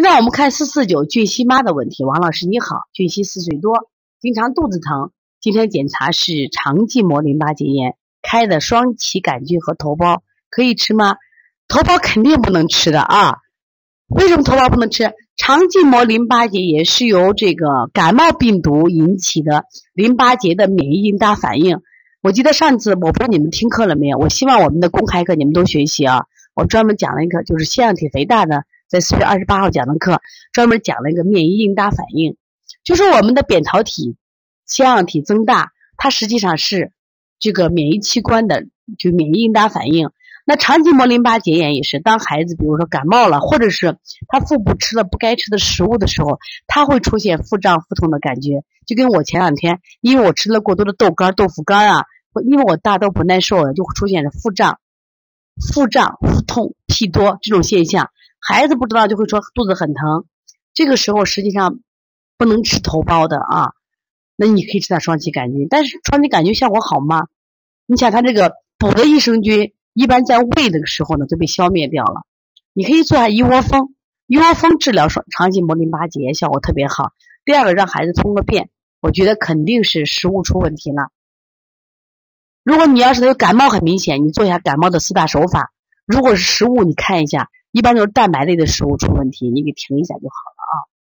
现在我们看四四九俊熙妈的问题，王老师你好，俊熙四岁多，经常肚子疼，今天检查是肠系膜淋巴结炎，开的双歧杆菌和头孢，可以吃吗？头孢肯定不能吃的啊！为什么头孢不能吃？肠系膜淋巴结炎是由这个感冒病毒引起的淋巴结的免疫应答反应。我记得上次我不知道你们听课了没有？我希望我们的公开课你们都学习啊！我专门讲了一个就是腺样体肥大的。在四月二十八号讲的课，专门讲了一个免疫应答反应，就是我们的扁桃体腺样体增大，它实际上是这个免疫器官的就免疫应答反应。那肠系膜淋巴结炎也是，当孩子比如说感冒了，或者是他腹部吃了不该吃的食物的时候，他会出现腹胀腹痛的感觉。就跟我前两天，因为我吃了过多的豆干、豆腐干啊，因为我大豆不耐受了，就会出现腹胀、腹胀、腹痛、屁多这种现象。孩子不知道就会说肚子很疼，这个时候实际上不能吃头孢的啊。那你可以吃点双歧杆菌，但是双歧杆菌效果好吗？你想它这个补的益生菌一般在胃的时候呢就被消灭掉了。你可以做下一窝蜂，一窝蜂治疗双肠系膜淋巴结效果特别好。第二个让孩子通个便，我觉得肯定是食物出问题了。如果你要是有感冒很明显，你做一下感冒的四大手法。如果是食物，你看一下。一般就是蛋白类的食物出问题，你给停一下就好了。